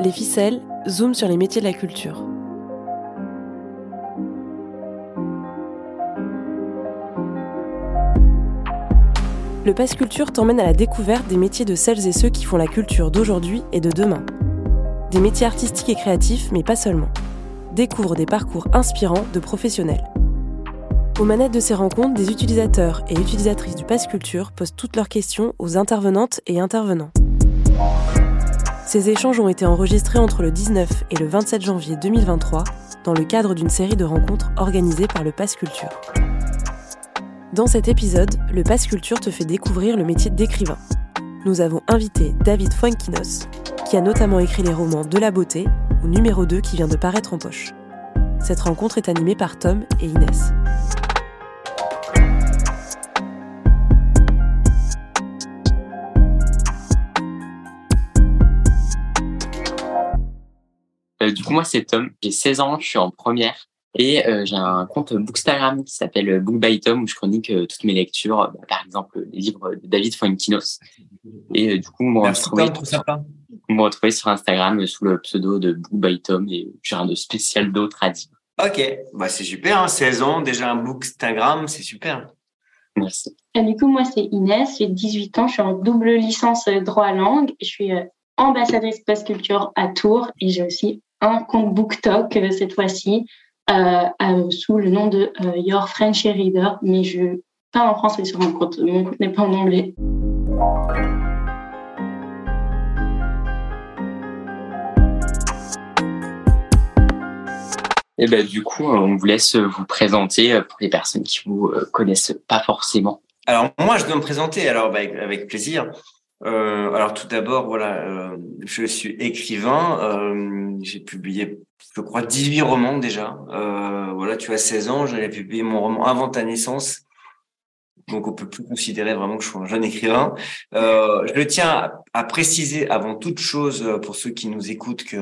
Les ficelles zooment sur les métiers de la culture. Le Pass Culture t'emmène à la découverte des métiers de celles et ceux qui font la culture d'aujourd'hui et de demain. Des métiers artistiques et créatifs, mais pas seulement. Découvre des parcours inspirants de professionnels. Aux manettes de ces rencontres, des utilisateurs et utilisatrices du Pass Culture posent toutes leurs questions aux intervenantes et intervenants. Ces échanges ont été enregistrés entre le 19 et le 27 janvier 2023 dans le cadre d'une série de rencontres organisées par le Pass Culture. Dans cet épisode, le Pass Culture te fait découvrir le métier d'écrivain. Nous avons invité David Fuenkinos, qui a notamment écrit les romans De la beauté ou Numéro 2 qui vient de paraître en poche. Cette rencontre est animée par Tom et Inès. Euh, moi, c'est Tom. J'ai 16 ans, je suis en première. Et euh, j'ai un compte Bookstagram qui s'appelle Book by Tom où je chronique euh, toutes mes lectures, bah, par exemple les livres de David Fuenkinos. Et du coup, on me retrouver sur Instagram sous le pseudo de Book by Tom et j'ai rien de spécial d'autre à dire. Ok, bah c'est super, 16 hein. ans, déjà un Bookstagram, c'est super. Merci. Et du coup, moi, c'est Inès, j'ai 18 ans, je suis en double licence droit langue, je suis ambassadrice post culture à Tours et j'ai aussi un compte BookTok euh, cette fois-ci euh, euh, sous le nom de Your French Reader, mais je parle en français sur mon compte. Mon compte n'est pas en anglais. Et eh ben, du coup, on vous laisse vous présenter pour les personnes qui vous connaissent pas forcément. Alors moi, je dois me présenter alors bah, avec plaisir. Euh, alors tout d'abord, voilà, euh, je suis écrivain. Euh, j'ai publié, je crois, 18 romans déjà. Voilà, tu as 16 ans, j'avais publié mon roman Avant ta naissance donc on peut plus considérer vraiment que je suis un jeune écrivain. Euh, je tiens à, préciser avant toute chose euh, pour ceux qui nous écoutent que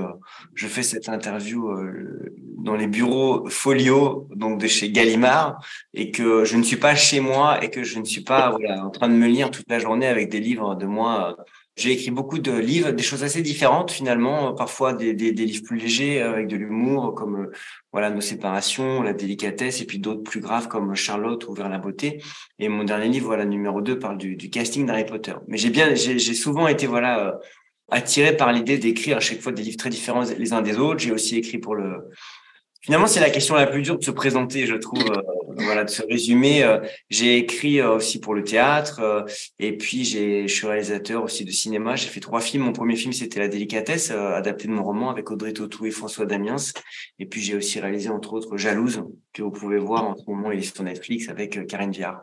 je fais cette interview euh, dans les bureaux Folio, donc de chez Gallimard, et que je ne suis pas chez moi et que je ne suis pas voilà, en train de me lire toute la journée avec des livres de moi j'ai écrit beaucoup de livres, des choses assez différentes finalement, parfois des, des, des livres plus légers euh, avec de l'humour, comme euh, voilà nos séparations, la délicatesse, et puis d'autres plus graves comme Charlotte ou Vers la beauté. Et mon dernier livre, voilà numéro 2, parle du, du casting d'Harry Potter. Mais j'ai bien, j'ai souvent été voilà euh, attiré par l'idée d'écrire à chaque fois des livres très différents les uns des autres. J'ai aussi écrit pour le Finalement, c'est la question la plus dure de se présenter, je trouve, euh, voilà, de se résumer. Euh, j'ai écrit euh, aussi pour le théâtre, et puis j'ai, je suis réalisateur aussi de cinéma. J'ai fait trois films. Mon premier film, c'était La délicatesse, adapté de mon roman avec Audrey Tautou et François Damiens. Et puis j'ai aussi réalisé entre autres Jalouse, que vous pouvez voir en ce moment, il est sur Netflix avec Karine Viard.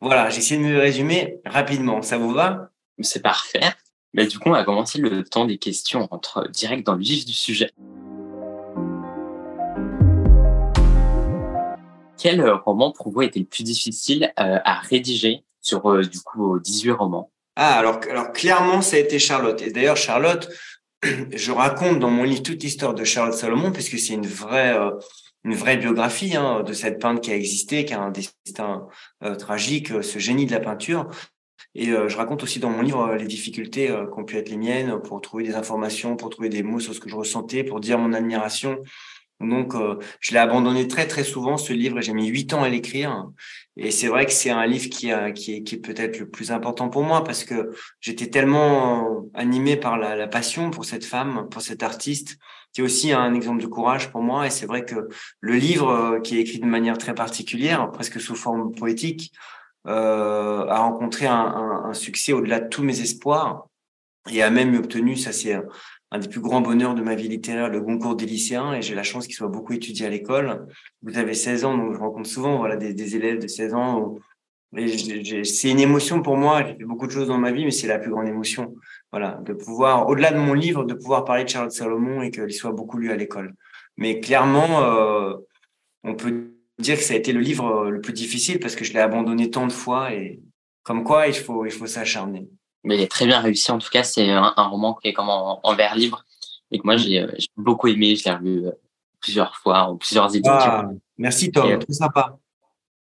Voilà, j'ai essayé de me résumer rapidement. Ça vous va? C'est parfait. Mais du coup, on va commencer le temps des questions. entre direct dans le vif du sujet. Quel euh, roman pour vous était le plus difficile euh, à rédiger sur euh, du coup 18 romans? Ah alors alors clairement ça a été Charlotte et d'ailleurs Charlotte je raconte dans mon livre toute l'histoire de Charlotte Salomon puisque c'est une vraie une vraie biographie hein, de cette peintre qui a existé, qui a un destin tragique, ce génie de la peinture. Et je raconte aussi dans mon livre les difficultés qu'ont pu être les miennes pour trouver des informations, pour trouver des mots sur ce que je ressentais, pour dire mon admiration donc, euh, je l'ai abandonné très très souvent ce livre. J'ai mis huit ans à l'écrire, et c'est vrai que c'est un livre qui, a, qui est, qui est peut-être le plus important pour moi parce que j'étais tellement animé par la, la, passion pour cette femme, pour cet artiste, qui est aussi un exemple de courage pour moi. Et c'est vrai que le livre, euh, qui est écrit de manière très particulière, presque sous forme poétique, euh, a rencontré un, un, un succès au-delà de tous mes espoirs et a même obtenu, ça c'est un des plus grands bonheurs de ma vie littéraire, le concours des lycéens, et j'ai la chance qu'il soit beaucoup étudié à l'école. Vous avez 16 ans, donc je rencontre souvent voilà, des, élèves de 16 ans. C'est une émotion pour moi, j'ai fait beaucoup de choses dans ma vie, mais c'est la plus grande émotion. Voilà, de pouvoir, au-delà de mon livre, de pouvoir parler de Charlotte Salomon et qu'il soit beaucoup lu à l'école. Mais clairement, euh, on peut dire que ça a été le livre le plus difficile parce que je l'ai abandonné tant de fois et comme quoi il faut, il faut s'acharner mais il est très bien réussi. En tout cas, c'est un, roman qui est comme en, en vers libre et que moi j'ai euh, beaucoup aimé. Je l'ai relu euh, plusieurs fois en plusieurs éditions. Ah, merci Tom, très sympa.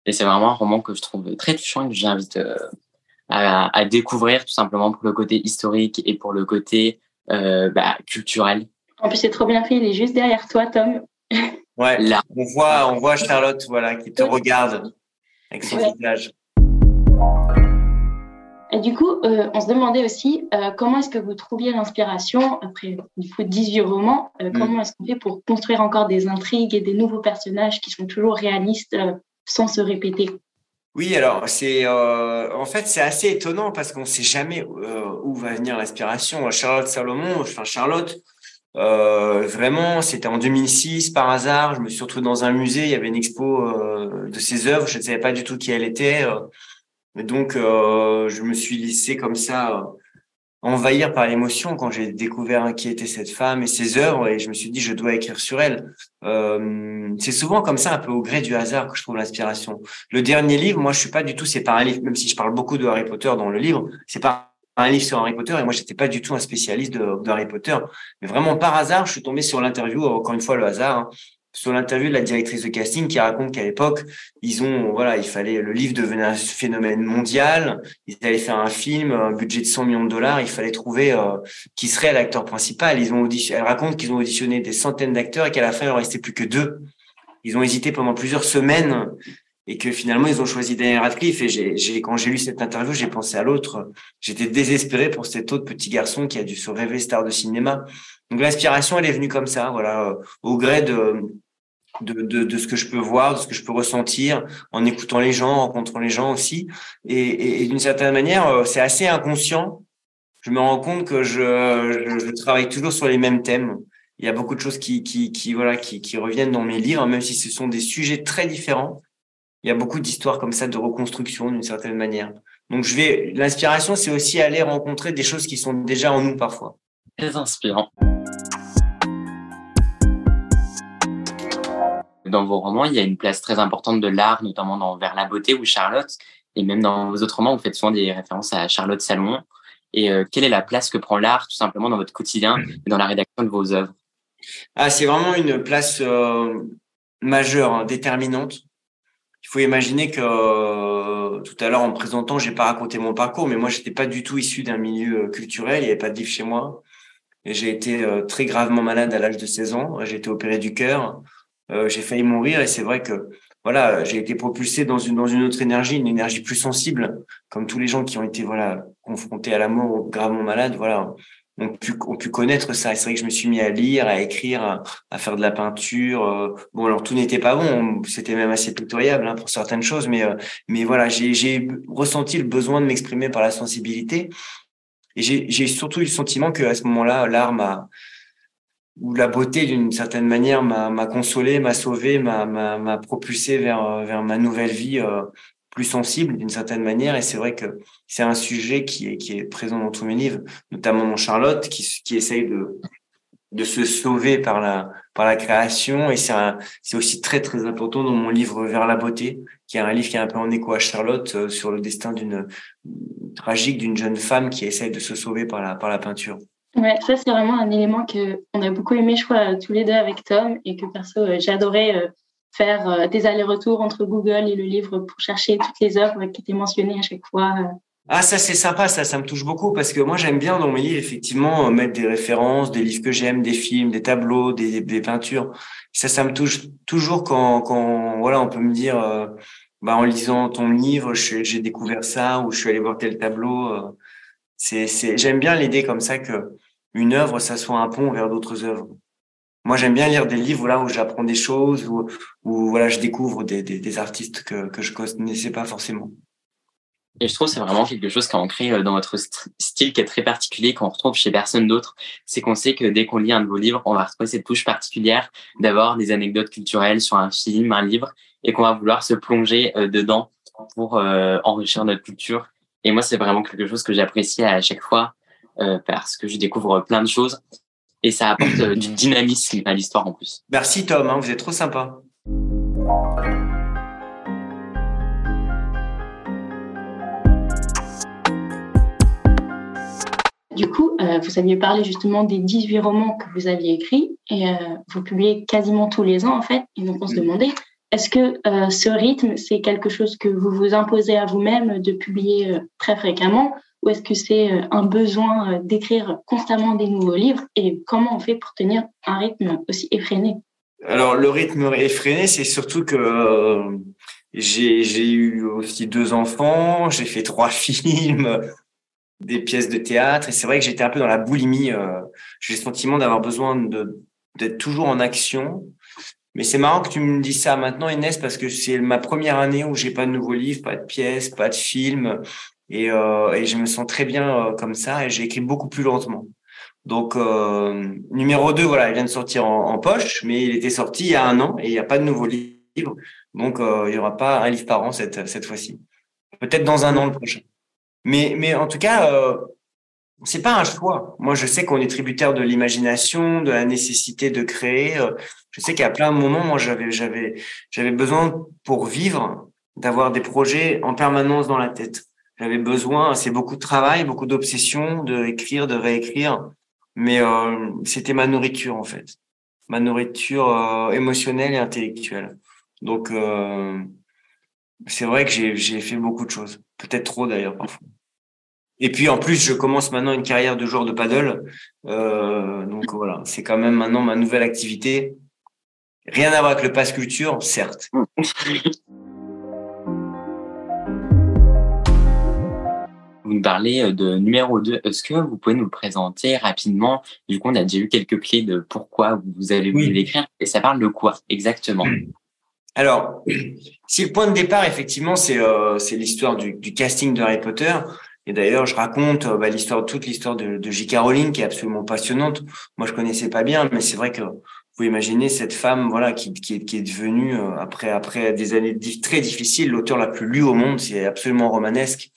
Et c'est vraiment un roman que je trouve très touchant et que j'invite euh, à, à, découvrir tout simplement pour le côté historique et pour le côté bah, culturel. En plus, c'est trop bien fait. Il est juste derrière toi, Tom. Ouais, là. on voit, on voit Charlotte, voilà, qui te regarde avec son visage. Et du coup, euh, on se demandait aussi euh, comment est-ce que vous trouviez l'inspiration après du coup 18 romans. Euh, mm. Comment est-ce qu'on fait pour construire encore des intrigues et des nouveaux personnages qui sont toujours réalistes sans se répéter? Oui, alors c'est en fait c'est assez étonnant parce qu'on ne sait jamais où va venir l'inspiration. Charlotte Salomon, enfin Charlotte, vraiment, c'était en 2006 par hasard. Je me suis retrouvé dans un musée, il y avait une expo de ses œuvres. Je ne savais pas du tout qui elle était. Donc, euh, je me suis laissé comme ça euh, envahir par l'émotion quand j'ai découvert qui était cette femme et ses œuvres et je me suis dit je dois écrire sur elle. Euh, c'est souvent comme ça un peu au gré du hasard que je trouve l'inspiration. Le dernier livre, moi je suis pas du tout c'est pas un livre même si je parle beaucoup de Harry Potter dans le livre, c'est pas un livre sur Harry Potter et moi j'étais pas du tout un spécialiste de, de, Harry Potter, mais vraiment par hasard je suis tombé sur l'interview encore une fois le hasard hein, sur l'interview de la directrice de casting qui raconte qu'à l'époque, il fallait, le livre devenait un phénomène mondial. Ils allaient faire un film, un budget de 100 millions de dollars. Il fallait trouver euh, qui serait l'acteur principal. Ils ont elle raconte qu'ils ont auditionné des centaines d'acteurs et qu'à la fin, il ne restait plus que deux. Ils ont hésité pendant plusieurs semaines et que finalement, ils ont choisi Daniel Radcliffe. Et quand j'ai lu cette interview, j'ai pensé à l'autre. J'étais désespéré pour cet autre petit garçon qui a dû se rêver star de cinéma. Donc l'inspiration, elle est venue comme ça, voilà, au gré de de, de, de, ce que je peux voir, de ce que je peux ressentir, en écoutant les gens, en rencontrant les gens aussi. Et, et, d'une certaine manière, euh, c'est assez inconscient. Je me rends compte que je, je, je, travaille toujours sur les mêmes thèmes. Il y a beaucoup de choses qui, qui, qui voilà, qui, qui reviennent dans mes livres, même si ce sont des sujets très différents. Il y a beaucoup d'histoires comme ça de reconstruction d'une certaine manière. Donc je vais, l'inspiration, c'est aussi aller rencontrer des choses qui sont déjà en nous parfois. Très inspirant. Dans vos romans, il y a une place très importante de l'art, notamment dans Vers la beauté ou Charlotte. Et même dans vos autres romans, vous faites souvent des références à Charlotte Salomon. Et euh, quelle est la place que prend l'art tout simplement dans votre quotidien et dans la rédaction de vos œuvres? Ah, C'est vraiment une place euh, majeure, hein, déterminante. Il faut imaginer que euh, tout à l'heure, en me présentant, j'ai pas raconté mon parcours, mais moi, j'étais pas du tout issu d'un milieu culturel. Il n'y avait pas de livre chez moi. Et j'ai été très gravement malade à l'âge de 16 ans. J'ai été opéré du cœur. Euh, j'ai failli mourir et c'est vrai que voilà, j'ai été propulsé dans une dans une autre énergie, une énergie plus sensible, comme tous les gens qui ont été voilà confrontés à la mort gravement malades, voilà, ont pu ont pu connaître ça. C'est vrai que je me suis mis à lire, à écrire, à, faire de la peinture. Euh, bon, alors tout n'était pas bon, c'était même assez pitoyable hein, pour certaines choses, mais euh, mais voilà, j'ai j'ai ressenti le besoin de m'exprimer par la sensibilité. Et j'ai j'ai surtout eu le sentiment que à ce moment-là, l'art m'a où la beauté, d'une certaine manière, m'a consolé, m'a sauvé, m'a propulsé vers, ma nouvelle vie euh, plus sensible, d'une certaine manière. Et c'est vrai que c'est un sujet qui est, présent dans tous mes livres, notamment dans Charlotte, qui, qui essaye de, se sauver par la, création. Et c'est aussi très, très important dans mon livre Vers la beauté, qui est un livre qui est un peu en écho à Charlotte euh, sur le destin d'une tragique d'une jeune femme qui essaye de se sauver par la peinture. Ouais, ça c'est vraiment un élément que on a beaucoup aimé, je crois, tous les deux avec Tom, et que perso euh, adoré euh, faire euh, des allers-retours entre Google et le livre pour chercher toutes les œuvres qui étaient mentionnées à chaque fois. Ah ça c'est sympa, ça ça me touche beaucoup parce que moi j'aime bien dans mes livres effectivement mettre des références, des livres que j'aime, des films, des tableaux, des, peintures. Ça ça me touche toujours quand quand voilà on peut me dire bah en lisant ton livre j'ai découvert ça ou je suis allé voir tel tableau. C'est j'aime bien l'idée comme ça que une œuvre, ça soit un pont vers d'autres œuvres. Moi, j'aime bien lire des livres là où j'apprends des choses, où, où voilà, je découvre des, des, des artistes que, que je connaissais pas forcément. Et je trouve c'est vraiment quelque chose qui est ancré euh, dans votre style qui est très particulier, qu'on retrouve chez personne d'autre. C'est qu'on sait que dès qu'on lit un de vos livres, on va retrouver cette touche particulière d'avoir des anecdotes culturelles sur un film, un livre, et qu'on va vouloir se plonger euh, dedans pour euh, enrichir notre culture. Et moi, c'est vraiment quelque chose que j'apprécie à chaque fois euh, parce que je découvre plein de choses et ça apporte euh, du dynamisme à l'histoire en plus. Merci Tom, hein, vous êtes trop sympa. Du coup, euh, vous aviez parlé justement des 18 romans que vous aviez écrits et vous publiez quasiment tous les ans en fait. Et donc on se mm. demandait, est-ce que ce rythme, c'est quelque chose que vous vous imposez à vous-même de publier très fréquemment? Ou est-ce que c'est un besoin d'écrire constamment des nouveaux livres? Et comment on fait pour tenir un rythme aussi effréné? Alors le rythme effréné, c'est surtout que j'ai eu aussi deux enfants, j'ai fait trois films, des pièces de théâtre et c'est vrai que j'étais un peu dans la boulimie. j'ai le sentiment d'avoir besoin d'être toujours en action mais c'est marrant que tu me dises ça maintenant, Inès, parce que c'est ma première année où j'ai pas de nouveaux livres, pas de pièces, pas de films, et, euh, je me sens très bien euh, comme ça, et j'ai écrit beaucoup plus lentement. Donc euh, numéro 2, voilà, il vient de sortir en, poche, mais il était sorti il y a un an et il n'y a pas de nouveaux livres, donc il y aura pas un livre par an cette cette fois-ci. Peut-être dans un an le prochain. Mais mais en tout cas, c'est pas un choix. Moi, je sais qu'on est tributaire de l'imagination, de la nécessité de créer. Euh, je sais qu'à plein de moments, moi, j'avais, j'avais, j'avais besoin pour vivre d'avoir des projets en permanence dans la tête. J'avais besoin, c'est beaucoup de travail, beaucoup d'obsession, de écrire, de réécrire. Mais euh, c'était ma nourriture en fait, ma nourriture euh, émotionnelle et intellectuelle. Donc euh, c'est vrai que j'ai, j'ai fait beaucoup de choses, peut-être trop d'ailleurs parfois. Et puis en plus, je commence maintenant une carrière de joueur de paddle. Euh, donc voilà, c'est quand même maintenant ma nouvelle activité. Rien à voir avec le passe culture, certes. Vous nous parlez de numéro 2. Est-ce que vous pouvez nous le présenter rapidement? Du coup, on a déjà eu quelques clés de pourquoi vous avez voulu l'écrire. Et ça parle de quoi exactement? Alors, si le point de départ, effectivement, c'est euh, l'histoire du, du, casting de Harry Potter, et d'ailleurs, je raconte euh, bah, l'histoire, toute l'histoire de, de J.K. Rowling, qui est absolument passionnante. Moi, je connaissais pas bien, mais c'est vrai que vous pouvez imaginer cette femme, voilà, qui, qui, est, qui est devenue euh, après après des années très difficiles, l'auteur la plus lue au monde. C'est absolument romanesque.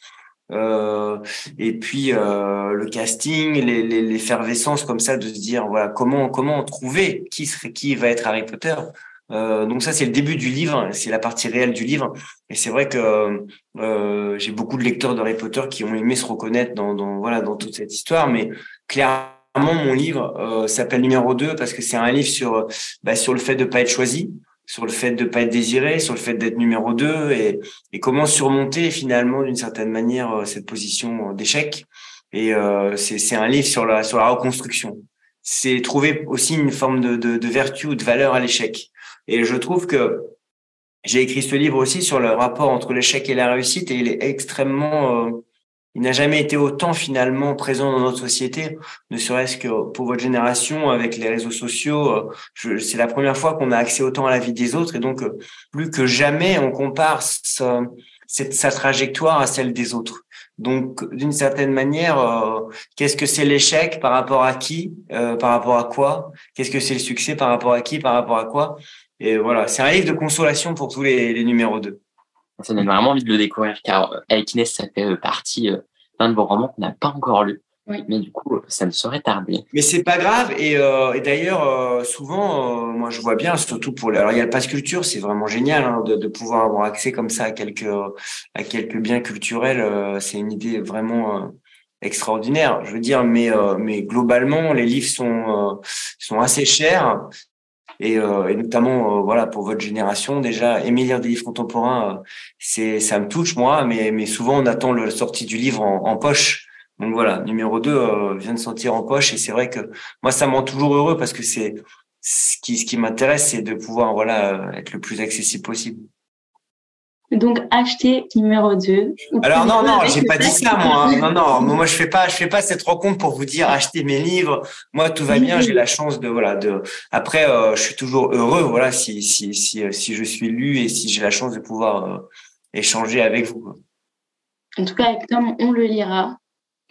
Euh, et puis euh, le casting, l'effervescence comme ça de se dire voilà comment comment trouver qui serait qui va être Harry Potter. Euh, donc ça, c'est le début du livre, c'est la partie réelle du livre. Et c'est vrai que euh, j'ai beaucoup de lecteurs de Harry Potter qui ont aimé se reconnaître dans, dans voilà dans toute cette histoire. Mais clairement, mon livre euh, s'appelle Numéro 2 parce que c'est un livre sur bah, sur le fait de pas être choisi, sur le fait de pas être désiré, sur le fait d'être numéro 2 et, et comment surmonter finalement d'une certaine manière euh, cette position d'échec. Et euh, c'est un livre sur la sur la reconstruction. C'est trouver aussi une forme de, de, de vertu ou de valeur à l'échec. Et je trouve que j'ai écrit ce livre aussi sur le rapport entre l'échec et la réussite et il est extrêmement, euh, il n'a jamais été autant finalement présent dans notre société, ne serait-ce que pour votre génération avec les réseaux sociaux. Euh, c'est la première fois qu'on a accès autant à la vie des autres et donc euh, plus que jamais on compare sa, sa trajectoire à celle des autres. Donc, d'une certaine manière, euh, qu'est-ce que c'est l'échec par rapport à qui, euh, par rapport à quoi? Qu'est-ce que c'est le succès par rapport à qui, par rapport à quoi? Et voilà, c'est un livre de consolation pour tous les, les numéros 2. Ça donne vraiment envie de le découvrir, car euh, avec Inès, ça fait partie d'un de vos romans qu'on n'a pas encore lu. Mais du coup, ça ne saurait tarder. Mais c'est pas grave. Et, euh, et d'ailleurs, euh, souvent, euh, moi, je vois bien, surtout pour. Alors, il y a le passe culture, c'est vraiment génial hein, de, de, pouvoir avoir accès comme ça à quelques à quelques biens culturels. Euh, c'est une idée vraiment euh, extraordinaire. Je veux dire, mais mais globalement, les livres sont sont assez chers. Et, et notamment, voilà, pour votre génération, déjà, aimer lire des livres contemporains, c'est ça me touche moi. Mais mais souvent, on attend le sortie du livre en, poche. Donc voilà, numéro 2 euh, vient de sortir en poche et c'est vrai que moi ça me rend toujours heureux parce que c'est ce qui ce qui m'intéresse c'est de pouvoir voilà euh, être le plus accessible possible. Donc acheter numéro 2. Alors non non, j'ai pas dit ça moi. Hein. Non non, moi je fais pas je fais pas cette rencontre pour vous dire acheter mes livres. Moi tout va bien, j'ai la chance de voilà de après euh, je suis toujours heureux voilà si si si si je suis lu et si j'ai la chance de pouvoir échanger avec vous. En tout cas avec Tom, on le lira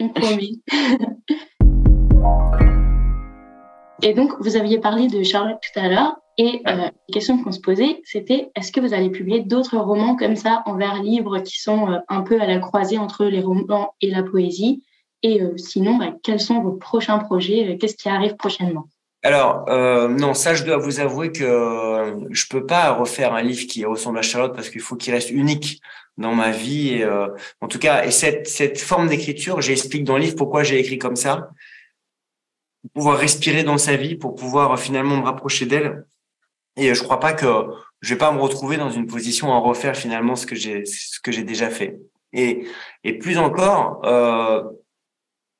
et donc, vous aviez parlé de Charlotte tout à l'heure, et euh, la question qu'on se posait, c'était est-ce que vous allez publier d'autres romans comme ça en vers livre qui sont euh, un peu à la croisée entre les romans et la poésie? Et euh, sinon, bah, quels sont vos prochains projets? Qu'est-ce qui arrive prochainement? Alors non, ça je dois vous avouer que je peux pas refaire un livre qui ressemble à Charlotte parce qu'il faut qu'il reste unique dans ma vie. Et, euh, en tout cas, et cette, cette forme d'écriture, j'explique dans le livre pourquoi j'ai écrit comme ça, pour pouvoir respirer dans sa vie, pour pouvoir finalement me rapprocher d'elle. Et je crois pas que je vais pas me retrouver dans une position à refaire finalement ce que j'ai ce que j'ai déjà fait. Et, et plus encore, euh,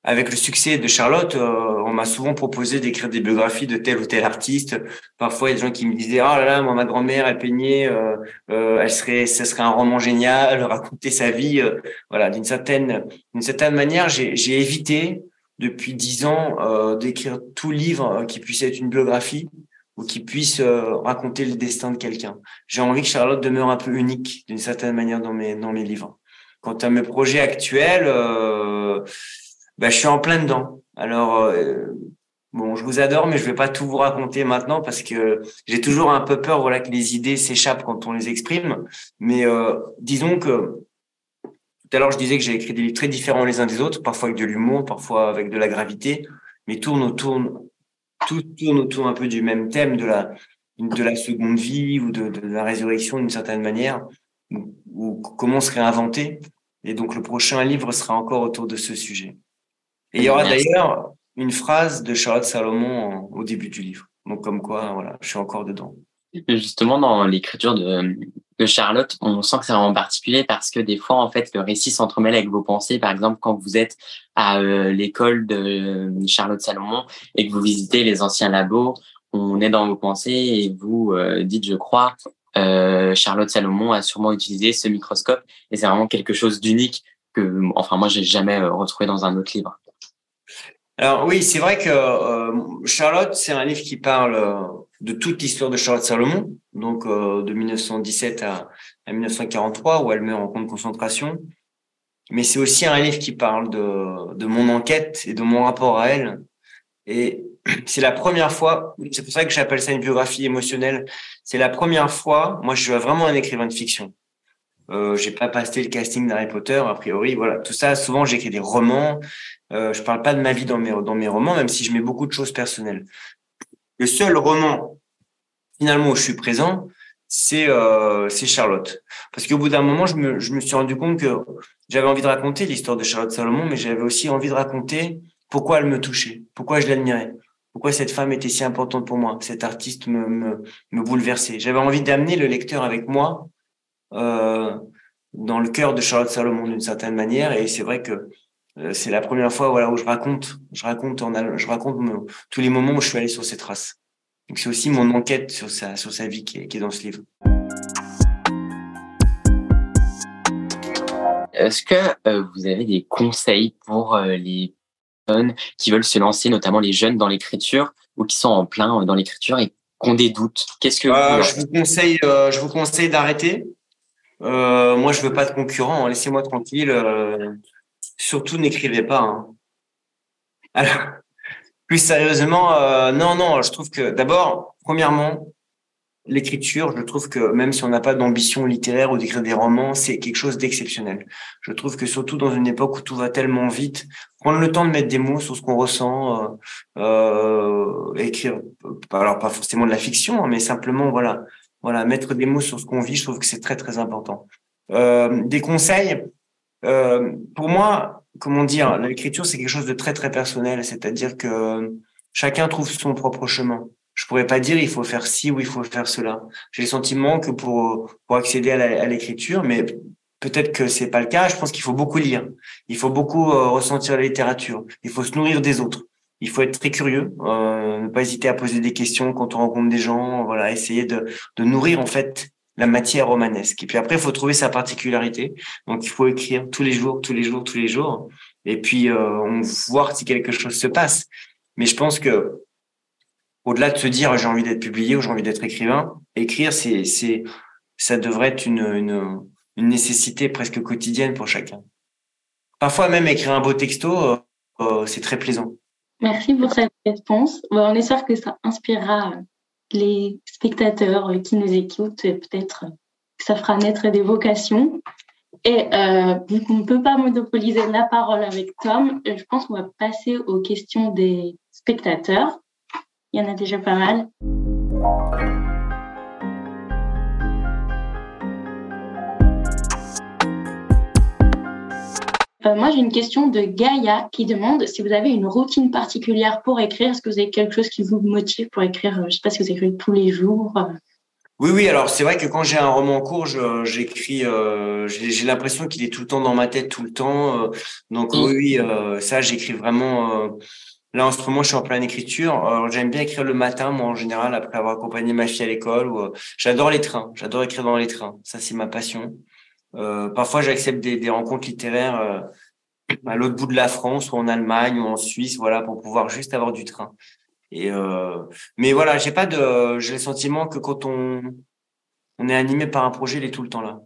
avec le succès de Charlotte, euh, on m'a souvent proposé d'écrire des biographies de tel ou tel artiste. Parfois, il y a des gens qui me disaient "Ah oh là là, moi ma grand-mère elle peignait, euh, euh, elle serait, ce serait un roman génial, raconter sa vie." Euh, voilà, d'une certaine, d'une certaine manière, j'ai, évité depuis dix ans euh, d'écrire tout livre qui puisse être une biographie ou qui puisse raconter le destin de quelqu'un. J'ai envie que Charlotte demeure un peu unique d'une certaine manière dans mes dans mes livres. Quant à mes projets actuels bah, je suis en plein dedans. Alors, euh, bon, je vous adore, mais je vais pas tout vous raconter maintenant parce que j'ai toujours un peu peur, voilà, que les idées s'échappent quand on les exprime. Mais euh, disons que tout à l'heure, je disais que j'ai écrit des livres très différents les uns des autres, parfois avec de l'humour, parfois avec de la gravité, mais tourne autour, tout tourne autour un peu du même thème de la de la seconde vie ou de, de la résurrection d'une certaine manière, ou, ou comment se réinventer. Et donc le prochain livre sera encore autour de ce sujet. Et il y aura d'ailleurs une phrase de Charlotte Salomon au début du livre. Donc comme quoi, voilà, je suis encore dedans. Justement, dans l'écriture de, de, Charlotte, on sent que c'est vraiment particulier parce que des fois, en fait, le récit s'entremêle avec vos pensées. Par exemple, quand vous êtes à euh, l'école de Charlotte Salomon et que vous visitez les anciens labos, on est dans vos pensées et vous euh, dites, je crois, euh, Charlotte Salomon a sûrement utilisé ce microscope et c'est vraiment quelque chose d'unique que, enfin, moi, j'ai jamais retrouvé dans un autre livre. Alors oui, c'est vrai que euh, Charlotte, c'est un livre qui parle euh, de toute l'histoire de Charlotte Salomon, donc euh, de 1917 à, à, 1943, où elle meurt en camp de concentration. Mais c'est aussi un livre qui parle de, de mon enquête et de mon rapport à elle. Et c'est la première fois, c'est pour ça que j'appelle ça une biographie émotionnelle. C'est la première fois, moi je suis vraiment un écrivain de fiction. Euh, j'ai pas passé le casting d'Harry Potter, a priori. Voilà, tout ça. Souvent, j'écris des romans. Euh, je parle pas de ma vie dans mes dans mes romans, même si je mets beaucoup de choses personnelles. Le seul roman finalement où je suis présent, c'est euh, Charlotte. Parce qu'au bout d'un moment, je me je me suis rendu compte que j'avais envie de raconter l'histoire de Charlotte Salomon, mais j'avais aussi envie de raconter pourquoi elle me touchait, pourquoi je l'admirais. Pourquoi cette femme était si importante pour moi, cet artiste me, me, me bouleversait. J'avais envie d'amener le lecteur avec moi euh, dans le cœur de Charlotte Salomon d'une certaine manière. Et c'est vrai que c'est la première fois voilà où je raconte, je raconte en, je raconte tous les moments où je suis allé sur ses traces. Donc c'est aussi mon enquête sur sa sur sa vie qui est, qui est dans ce livre. Est-ce que euh, vous avez des conseils pour euh, les personnes qui veulent se lancer, notamment les jeunes dans l'écriture ou qui sont en plein dans l'écriture et qui ont des doutes? Qu'est-ce que euh, je vous conseille Je vous conseille d'arrêter euh, moi, je veux pas de concurrent. Hein. Laissez-moi tranquille. Euh, surtout, n'écrivez pas. Hein. Alors, plus sérieusement, euh, non, non. Je trouve que d'abord, premièrement, l'écriture, je trouve que même si on n'a pas d'ambition littéraire ou d'écrire des romans, c'est quelque chose d'exceptionnel. Je trouve que surtout dans une époque où tout va tellement vite, prendre le temps de mettre des mots sur ce qu'on ressent, euh, écrire, alors pas forcément de la fiction, hein, mais simplement voilà, voilà, mettre des mots sur ce qu'on vit, je trouve que c'est très très important. Euh, des conseils, euh, pour moi, comment dire, l'écriture c'est quelque chose de très très personnel, c'est-à-dire que chacun trouve son propre chemin. Je pourrais pas dire il faut faire ci ou il faut faire cela. J'ai le sentiment que pour pour accéder à l'écriture, mais peut-être que c'est pas le cas. Je pense qu'il faut beaucoup lire, il faut beaucoup euh, ressentir la littérature, il faut se nourrir des autres il faut être très curieux, euh, ne pas hésiter à poser des questions quand on rencontre des gens, voilà, essayer de, de nourrir en fait la matière romanesque. Et puis après, il faut trouver sa particularité. Donc, il faut écrire tous les jours, tous les jours, tous les jours. Et puis, euh, on voir si quelque chose se passe. Mais je pense que, au-delà de se dire j'ai envie d'être publié ou j'ai envie d'être écrivain, écrire, c'est, c'est, ça devrait être une, une, nécessité presque quotidienne pour chacun. Parfois même écrire un beau texto, euh, euh c'est très plaisant. Merci pour cette réponse. On espère que ça inspirera les spectateurs qui nous écoutent peut-être que ça fera naître des vocations. Et euh, vu qu'on ne peut pas monopoliser la parole avec Tom, je pense qu'on va passer aux questions des spectateurs. Il y en a déjà pas mal. Euh, moi, j'ai une question de Gaïa qui demande si vous avez une routine particulière pour écrire. Est-ce que vous avez quelque chose qui vous motive pour écrire? Euh, Je ne sais pas si vous écrivez tous les jours. Oui, oui. Alors c'est vrai que quand j'ai un roman en cours, j'écris. Euh, j'ai l'impression qu'il est tout le temps dans ma tête, tout le temps. Euh, donc oui, oui euh, ça j'écris vraiment. Euh, là en ce moment, je suis en pleine écriture. J'aime bien écrire le matin, moi en général, après avoir accompagné ma fille à l'école. J'adore les trains. J'adore écrire dans les trains. Ça c'est ma passion. Parfois, j'accepte des, des, rencontres littéraires à l'autre bout de la France, ou en Allemagne, ou en Suisse, voilà, pour pouvoir juste avoir du train. Et euh, mais voilà, j'ai pas de, j'ai le sentiment que quand on on est animé par un projet, il est tout le temps là.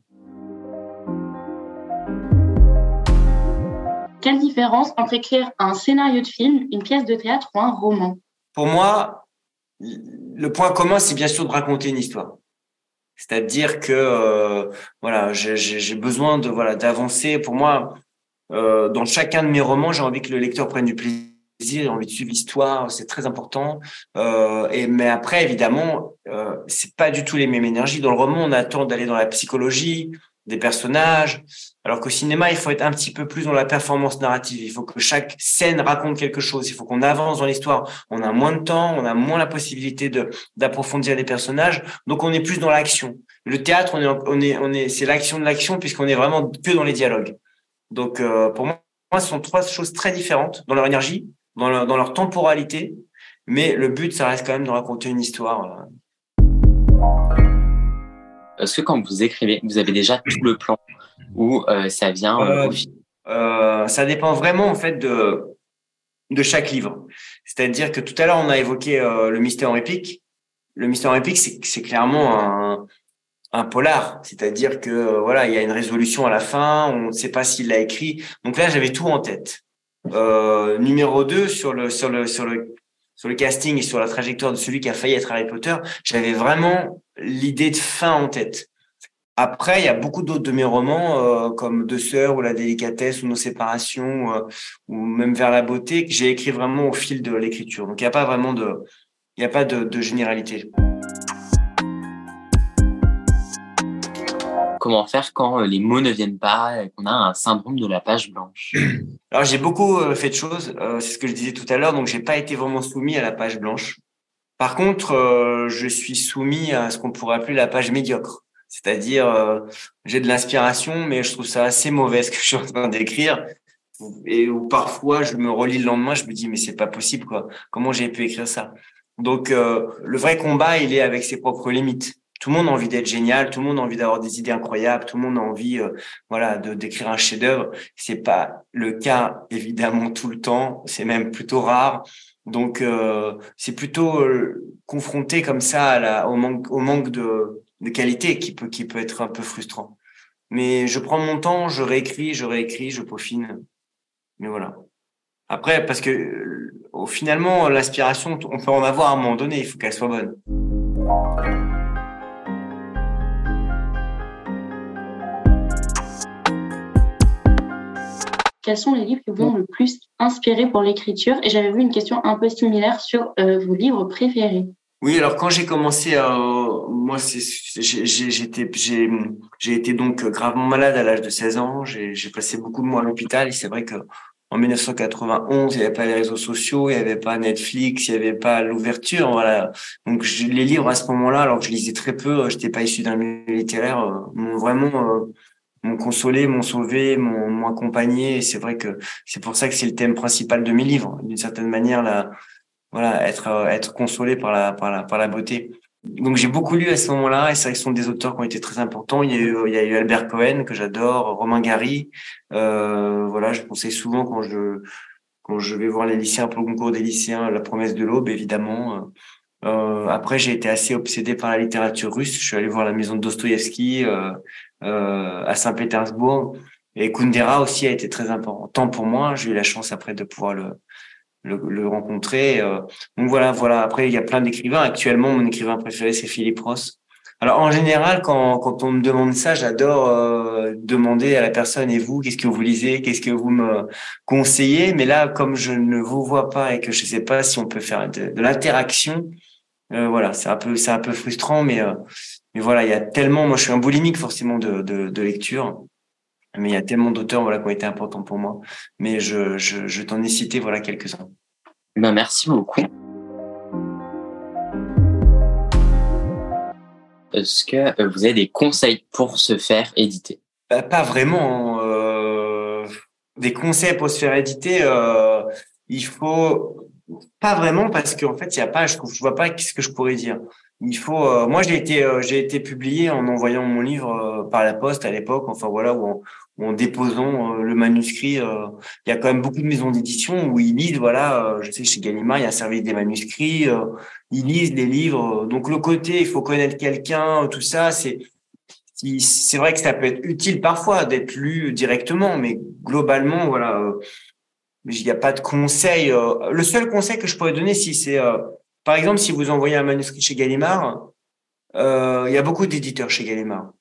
Quelle différence entre écrire un scénario de film, une pièce de théâtre ou un roman? Pour moi, le point commun, c'est bien sûr de raconter une histoire. C'est-à-dire que euh, voilà, j'ai besoin de voilà d'avancer. Pour moi, euh, dans chacun de mes romans, j'ai envie que le lecteur prenne du plaisir j'ai envie de suivre l'histoire, c'est très important. Euh, et mais après, évidemment, c'est pas du tout les mêmes énergies. Dans le roman, on attend d'aller dans la psychologie des personnages, alors qu'au cinéma, il faut être un petit peu plus dans la performance narrative. Il faut que chaque scène raconte quelque chose. Il faut qu'on avance dans l'histoire. On a moins de temps, on a moins la possibilité d'approfondir les personnages, donc on est plus dans l'action. Le théâtre, on est on est on est c'est l'action de l'action puisqu'on est vraiment que dans les dialogues. Donc euh, pour moi, ce sont trois choses très différentes dans leur énergie, dans dans leur temporalité, mais le but, ça reste quand même de raconter une histoire. Est-ce que quand vous écrivez, vous avez déjà tout le plan ou euh, ça vient euh, euh, Ça dépend vraiment en fait de de chaque livre. C'est-à-dire que tout à l'heure on a évoqué le mystère épique. Le mystère épique, c'est clairement un, un polar, c'est-à-dire que voilà, il y a une résolution à la fin, on ne sait pas s'il l'a écrit. Donc là, j'avais tout en tête. Numéro 2 sur le sur le sur le sur le casting et sur la trajectoire de celui qui a failli être Harry Potter, j'avais vraiment l'idée de fin en tête. Après, il y a beaucoup d'autres de mes romans, euh, comme Deux sœurs ou La délicatesse ou Nos séparations, euh, ou même Vers la beauté, que j'ai écrit vraiment au fil de l'écriture. Donc, il n'y a pas vraiment de, il n'y a pas de, de généralité. Comment faire quand euh, les mots ne viennent pas, qu'on a un syndrome de la page blanche Alors j'ai beaucoup euh, fait de choses, euh, c'est ce que je disais tout à l'heure, donc j'ai pas été vraiment soumis à la page blanche. Par contre, je suis soumis à ce qu'on pourrait appeler la page médiocre. C'est-à-dire, j'ai de l'inspiration, mais je trouve ça assez mauvais ce que je suis en train d'écrire. Et parfois, je me relis le lendemain, je me dis, mais c'est pas possible, quoi. Comment j'ai pu écrire ça? Donc, le vrai combat, il est avec ses propres limites tout le monde a envie d'être génial, tout le monde a envie d'avoir des idées incroyables, tout le monde a envie, euh, voilà, de d'écrire un chef-d'œuvre. C'est pas le cas évidemment tout le temps, c'est même plutôt rare. Donc euh, c'est plutôt euh, confronté comme ça à la, au manque, au manque de, de qualité qui peut qui peut être un peu frustrant. Mais je prends mon temps, je réécris, je réécris, je peaufine. Mais voilà. Après, parce que au finalement, l'aspiration, on peut en avoir à un moment donné, il faut qu'elle soit bonne. Quels sont les livres qui vous ont le plus inspiré pour l'écriture? Et j'avais vu une question un peu similaire sur euh, vos livres préférés. Oui, alors quand j'ai commencé, à, moi, j'ai été donc gravement malade à l'âge de 16 ans. J'ai passé beaucoup de mois à l'hôpital et c'est vrai que en 1991, il n'y avait pas les réseaux sociaux, il n'y avait pas Netflix, il n'y avait pas l'ouverture, voilà. Donc les livres à ce moment-là, alors que je lisais très peu, je n'étais pas issu d'un milieu littéraire, euh, m'ont vraiment euh, m'ont consolé, m'ont sauvé, m'ont accompagné. Et c'est vrai que c'est pour ça que c'est le thème principal de mes livres, d'une certaine manière, là, voilà, être être consolé par la par la par la beauté. Donc j'ai beaucoup lu à ce moment-là, et c'est vrai que ce sont des auteurs qui ont été très importants. Il y a eu, il y a eu Albert Cohen que j'adore, Romain Gary. Euh, voilà, je conseille souvent quand je quand je vais voir les lycéens pour le concours des lycéens, La promesse de l'aube, évidemment. Euh, après, j'ai été assez obsédé par la littérature russe. Je suis allé voir la maison de Dostoïevski euh, euh, à Saint-Pétersbourg. Et Kundera aussi a été très important pour moi. J'ai eu la chance après de pouvoir le, le, le rencontrer. Euh. donc voilà, voilà. Après, il y a plein d'écrivains. Actuellement, mon écrivain préféré, c'est Philippe Ross. Alors en général, quand, quand on me demande ça, j'adore euh, demander à la personne et vous, qu'est-ce que vous lisez, qu'est-ce que vous me conseillez? Mais là, comme je ne vous vois pas et que je ne sais pas si on peut faire de, de l'interaction, euh, voilà, c'est un peu, c'est un peu frustrant, mais euh, mais voilà, il y a tellement, moi je suis un boulimique forcément de, de, de lecture, mais il y a tellement d'auteurs voilà qui ont été importants pour moi. Mais je, je, je t'en ai cité voilà quelques-uns. Ben merci beaucoup. est-ce que vous avez des conseils pour se faire éditer? Bah, Pas vraiment. Hein, des conseils pour se faire éditer, il faut pas vraiment parce qu'en fait, il y a pas, je, je vois pas ce que je pourrais dire. Il faut, euh, moi, j'ai été, euh, j'ai été publié en envoyant mon livre euh, par la poste à l'époque. Enfin voilà, où en, en déposant le manuscrit, il y a quand même beaucoup de maisons d'édition où ils lisent. Voilà, je sais chez Gallimard, il y a un service des manuscrits. ils lisent les livres. Donc le côté, il faut connaître quelqu'un, tout ça, c'est c'est vrai que ça peut être utile parfois d'être lu directement, mais globalement, voilà, il n'y a pas de conseil. le seul conseil que je pourrais donner, si c'est par exemple, si vous envoyez un manuscrit chez Gallimard, euh, il y a beaucoup d'éditeurs chez Gallimard.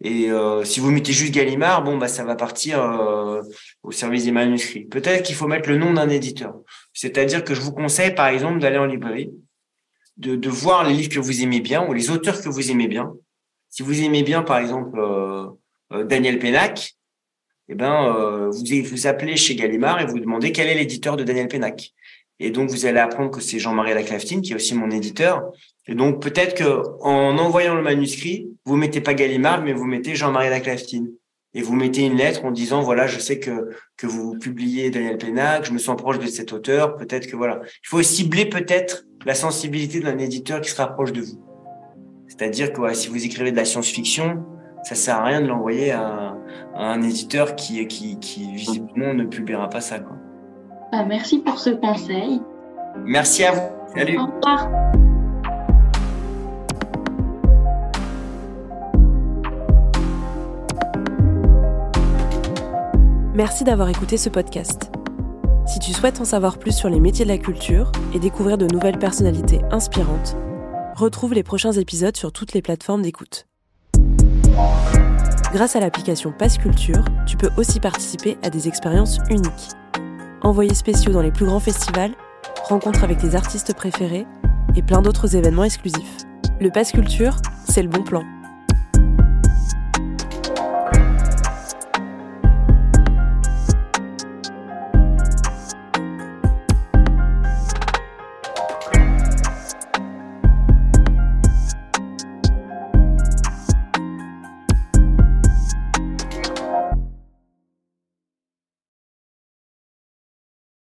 Et euh, si vous mettez juste Gallimard, bon bah ça va partir euh, au service des manuscrits. Peut-être qu'il faut mettre le nom d'un éditeur. C'est-à-dire que je vous conseille par exemple d'aller en librairie, de, de voir les livres que vous aimez bien ou les auteurs que vous aimez bien. Si vous aimez bien par exemple Daniel Pénac, eh ben vous vous appelez chez Gallimard et vous demandez quel est l'éditeur de Daniel Pénac. Et donc, vous allez apprendre que c'est Jean-Marie Laclaftine, qui est aussi mon éditeur. Et donc, peut-être que en envoyant le manuscrit, vous mettez pas Gallimard, mais vous mettez Jean-Marie Laclaftine. Et vous mettez une lettre en disant, voilà, je sais que, que vous publiez Daniel Pénac, je me sens proche de cet auteur, peut-être que voilà. Il faut cibler peut-être la sensibilité d'un éditeur qui se rapproche de vous. C'est-à-dire que si vous écrivez de la science-fiction, ça sert à rien de l'envoyer à, un éditeur qui, qui, qui visiblement ne publiera pas ça. Quoi. Bah, merci pour ce conseil. Merci à vous. Salut. Au revoir. Merci d'avoir écouté ce podcast. Si tu souhaites en savoir plus sur les métiers de la culture et découvrir de nouvelles personnalités inspirantes, retrouve les prochains épisodes sur toutes les plateformes d'écoute. Grâce à l'application Passe Culture, tu peux aussi participer à des expériences uniques envoyés spéciaux dans les plus grands festivals, rencontres avec tes artistes préférés et plein d'autres événements exclusifs. Le Pass Culture, c'est le bon plan.